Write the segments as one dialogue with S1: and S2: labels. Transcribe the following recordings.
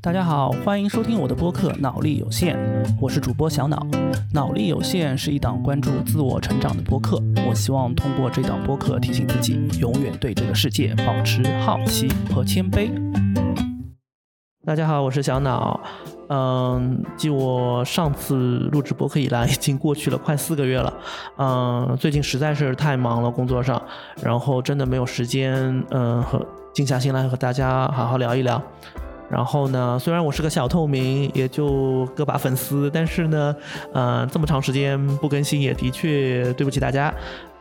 S1: 大家好，欢迎收听我的播客《脑力有限》，我是主播小脑。脑力有限是一档关注自我成长的播客，我希望通过这档播客提醒自己，永远对这个世界保持好奇和谦卑。大家好，我是小脑。嗯，继我上次录制播客以来，已经过去了快四个月了。嗯，最近实在是太忙了，工作上，然后真的没有时间，嗯，和静下心来和大家好好聊一聊。然后呢，虽然我是个小透明，也就个把粉丝，但是呢，嗯，这么长时间不更新，也的确对不起大家。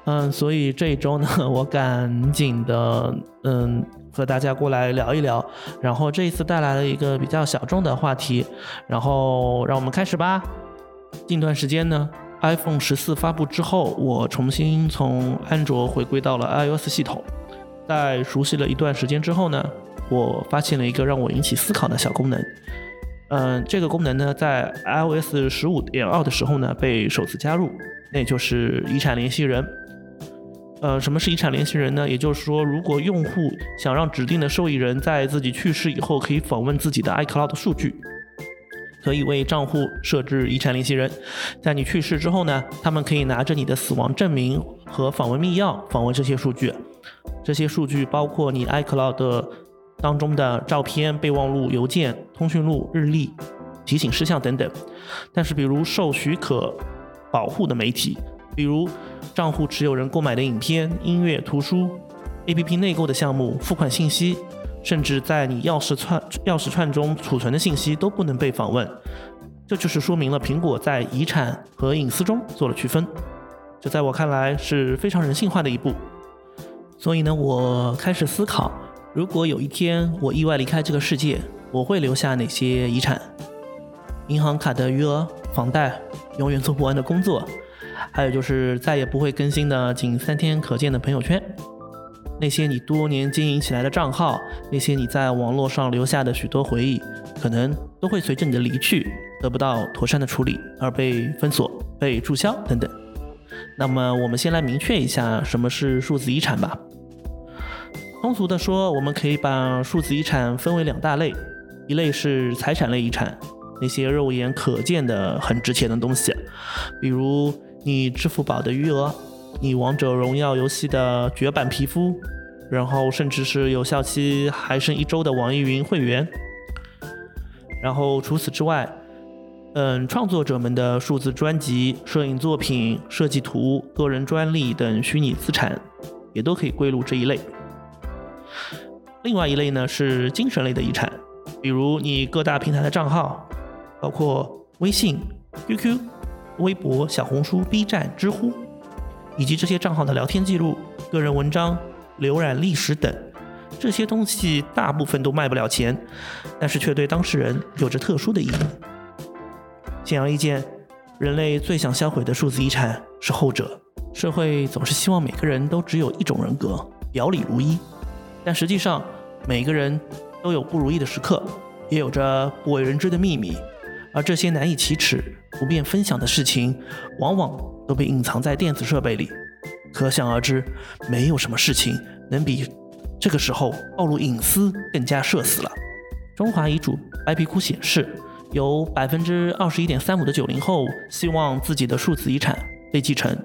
S1: 嗯，所以这一周呢，我赶紧的，嗯，和大家过来聊一聊。然后这一次带来了一个比较小众的话题，然后让我们开始吧。近段时间呢，iPhone 十四发布之后，我重新从安卓回归到了 iOS 系统。在熟悉了一段时间之后呢，我发现了一个让我引起思考的小功能。嗯，这个功能呢，在 iOS 十五点二的时候呢，被首次加入，那就是遗产联系人。呃，什么是遗产联系人呢？也就是说，如果用户想让指定的受益人在自己去世以后可以访问自己的 iCloud 数据，可以为账户设置遗产联系人。在你去世之后呢，他们可以拿着你的死亡证明和访问密钥访问这些数据。这些数据包括你 iCloud 的当中的照片、备忘录、邮件、通讯录、日历、提醒事项等等。但是，比如受许可保护的媒体。比如，账户持有人购买的影片、音乐、图书、APP 内购的项目、付款信息，甚至在你钥匙串钥匙串中储存的信息都不能被访问。这就是说明了苹果在遗产和隐私中做了区分。这在我看来是非常人性化的一步。所以呢，我开始思考，如果有一天我意外离开这个世界，我会留下哪些遗产？银行卡的余额、房贷、永远做不完的工作。还有就是再也不会更新的仅三天可见的朋友圈，那些你多年经营起来的账号，那些你在网络上留下的许多回忆，可能都会随着你的离去得不到妥善的处理而被封锁、被注销等等。那么我们先来明确一下什么是数字遗产吧。通俗的说，我们可以把数字遗产分为两大类，一类是财产类遗产，那些肉眼可见的很值钱的东西，比如。你支付宝的余额，你王者荣耀游戏的绝版皮肤，然后甚至是有效期还剩一周的网易云会员，然后除此之外，嗯，创作者们的数字专辑、摄影作品、设计图、个人专利等虚拟资产，也都可以归入这一类。另外一类呢是精神类的遗产，比如你各大平台的账号，包括微信、QQ。微博、小红书、B 站、知乎，以及这些账号的聊天记录、个人文章、浏览历史等，这些东西大部分都卖不了钱，但是却对当事人有着特殊的意义。显而易见，人类最想销毁的数字遗产是后者。社会总是希望每个人都只有一种人格，表里如一，但实际上，每个人都有不如意的时刻，也有着不为人知的秘密。而这些难以启齿、不便分享的事情，往往都被隐藏在电子设备里。可想而知，没有什么事情能比这个时候暴露隐私更加社死了。中华遗嘱白皮书显示，有百分之二十一点三五的九零后希望自己的数字遗产被继承。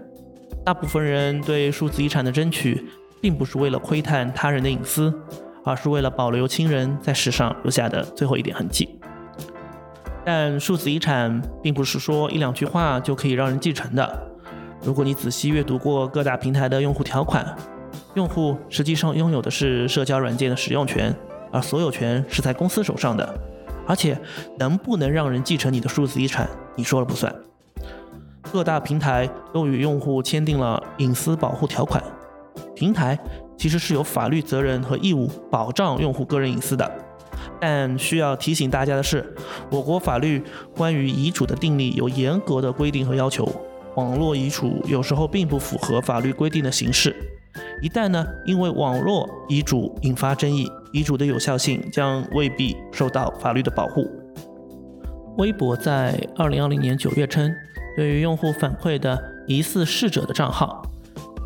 S1: 大部分人对数字遗产的争取，并不是为了窥探他人的隐私，而是为了保留亲人在世上留下的最后一点痕迹。但数字遗产并不是说一两句话就可以让人继承的。如果你仔细阅读过各大平台的用户条款，用户实际上拥有的是社交软件的使用权，而所有权是在公司手上的。而且，能不能让人继承你的数字遗产，你说了不算。各大平台都与用户签订了隐私保护条款，平台其实是有法律责任和义务保障用户个人隐私的。但需要提醒大家的是，我国法律关于遗嘱的订立有严格的规定和要求。网络遗嘱有时候并不符合法律规定的形式，一旦呢因为网络遗嘱引发争议，遗嘱的有效性将未必受到法律的保护。微博在二零二零年九月称，对于用户反馈的疑似逝者的账号，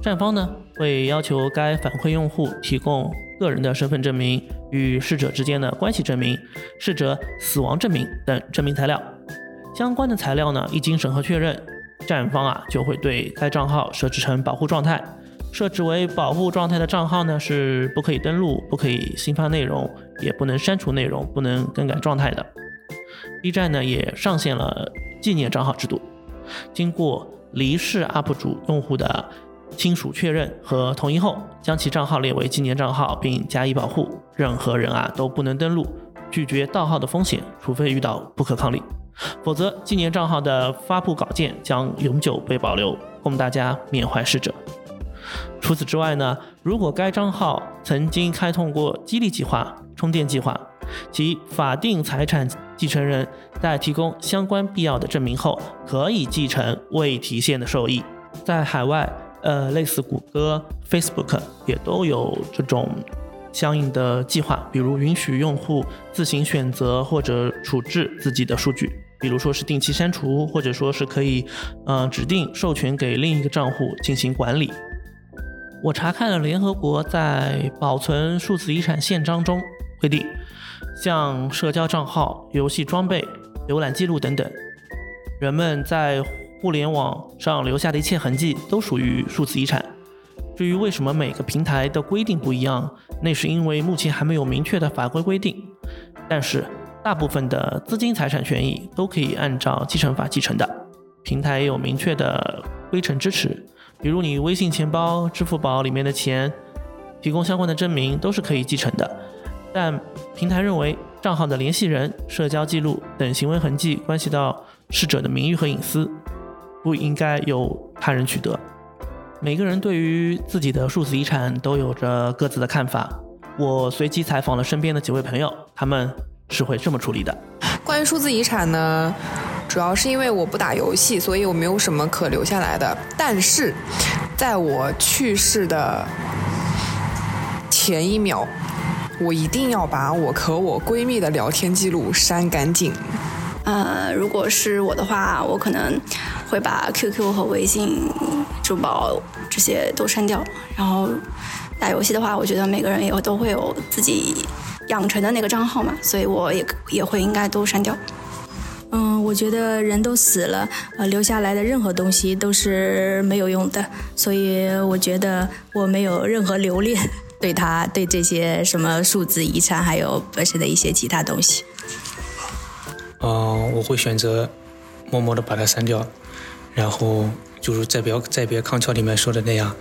S1: 站方呢会要求该反馈用户提供个人的身份证明、与逝者之间的关系证明、逝者死亡证明等证明材料。相关的材料呢，一经审核确认，站方啊就会对该账号设置成保护状态。设置为保护状态的账号呢，是不可以登录、不可以新发内容、也不能删除内容、不能更改状态的。B 站呢也上线了纪念账号制度，经过离世 UP 主用户的亲属确认和同意后，将其账号列为纪念账号，并加以保护。任何人啊都不能登录，拒绝盗号的风险，除非遇到不可抗力，否则纪念账号的发布稿件将永久被保留，供大家缅怀逝者。除此之外呢，如果该账号曾经开通过激励计划、充电计划，其法定财产继承人在提供相关必要的证明后，可以继承未提现的收益。在海外，呃，类似谷歌、Facebook 也都有这种相应的计划，比如允许用户自行选择或者处置自己的数据，比如说是定期删除，或者说是可以，嗯，指定授权给另一个账户进行管理。我查看了联合国在保存数字遗产宪章中规定，像社交账号、游戏装备、浏览记录等等，人们在互联网上留下的一切痕迹都属于数字遗产。至于为什么每个平台的规定不一样，那是因为目前还没有明确的法规规定。但是大部分的资金财产权益都可以按照继承法继承的，平台也有明确的规程支持。比如你微信钱包、支付宝里面的钱，提供相关的证明都是可以继承的。但平台认为账号的联系人、社交记录等行为痕迹关系到逝者的名誉和隐私，不应该由他人取得。每个人对于自己的数字遗产都有着各自的看法。我随机采访了身边的几位朋友，他们是会这么处理的。
S2: 关于数字遗产呢？主要是因为我不打游戏，所以我没有什么可留下来的。但是，在我去世的前一秒，我一定要把我和我闺蜜的聊天记录删干净。
S3: 呃，如果是我的话，我可能会把 QQ 和微信、支付宝这些都删掉。然后打游戏的话，我觉得每个人也都会有自己养成的那个账号嘛，所以我也也会应该都删掉。
S4: 嗯，我觉得人都死了，呃，留下来的任何东西都是没有用的，所以我觉得我没有任何留恋，对他对这些什么数字遗产，还有本身的一些其他东西。
S5: 嗯，我会选择默默的把它删掉，然后就是在别在别康桥里面说的那样，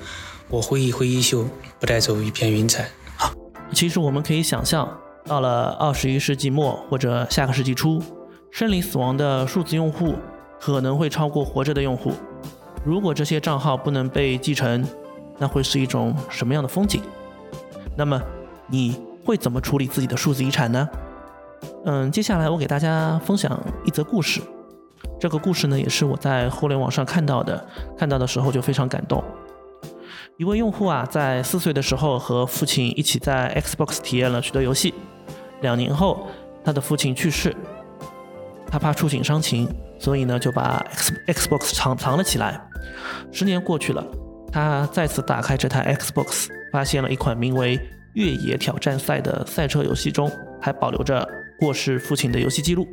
S5: 我挥一挥衣袖，不带走一片云彩。
S1: 好，其实我们可以想象，到了二十一世纪末或者下个世纪初。生理死亡的数字用户可能会超过活着的用户。如果这些账号不能被继承，那会是一种什么样的风景？那么你会怎么处理自己的数字遗产呢？嗯，接下来我给大家分享一则故事。这个故事呢，也是我在互联网上看到的，看到的时候就非常感动。一位用户啊，在四岁的时候和父亲一起在 Xbox 体验了许多游戏。两年后，他的父亲去世。他怕触景伤情，所以呢就把 X Xbox 藏藏了起来。十年过去了，他再次打开这台 Xbox，发现了一款名为《越野挑战赛》的赛车游戏中还保留着过世父亲的游戏记录。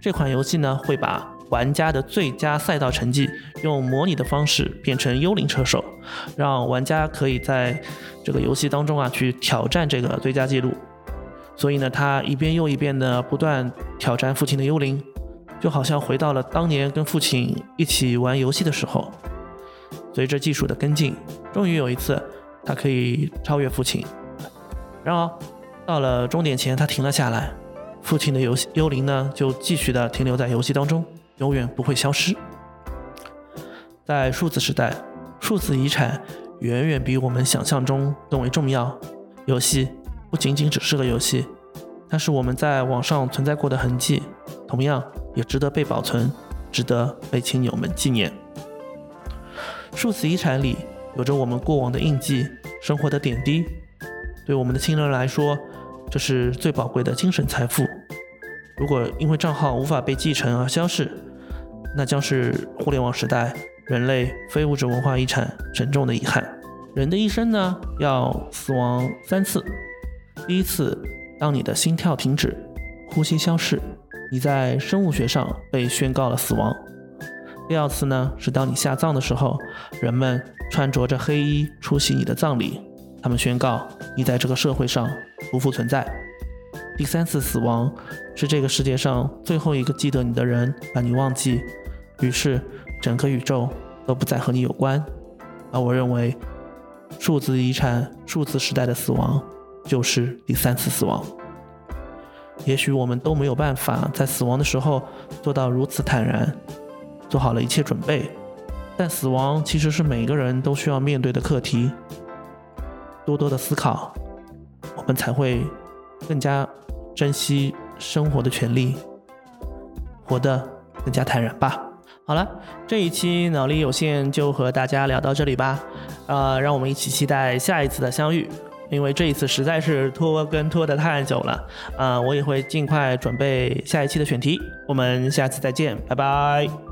S1: 这款游戏呢会把玩家的最佳赛道成绩用模拟的方式变成幽灵车手，让玩家可以在这个游戏当中啊去挑战这个最佳记录。所以呢，他一遍又一遍的不断挑战父亲的幽灵。就好像回到了当年跟父亲一起玩游戏的时候。随着技术的跟进，终于有一次，他可以超越父亲。然而，到了终点前，他停了下来。父亲的游戏幽灵呢，就继续的停留在游戏当中，永远不会消失。在数字时代，数字遗产远远比我们想象中更为重要。游戏不仅仅只是个游戏，它是我们在网上存在过的痕迹。同样也值得被保存，值得被亲友们纪念。数字遗产里有着我们过往的印记、生活的点滴，对我们的亲人来说，这是最宝贵的精神财富。如果因为账号无法被继承而消逝，那将是互联网时代人类非物质文化遗产沉重的遗憾。人的一生呢，要死亡三次，第一次，当你的心跳停止，呼吸消逝，你在生物学上被宣告了死亡。第二次呢，是当你下葬的时候，人们穿着着黑衣出席你的葬礼，他们宣告你在这个社会上不复存在。第三次死亡是这个世界上最后一个记得你的人把你忘记，于是整个宇宙都不再和你有关。而我认为，数字遗产、数字时代的死亡就是第三次死亡。也许我们都没有办法在死亡的时候做到如此坦然。做好了一切准备，但死亡其实是每个人都需要面对的课题。多多的思考，我们才会更加珍惜生活的权利，活得更加坦然吧。好了，这一期脑力有限就和大家聊到这里吧。呃，让我们一起期待下一次的相遇，因为这一次实在是拖跟拖得太久了。啊，我也会尽快准备下一期的选题。我们下次再见，拜拜。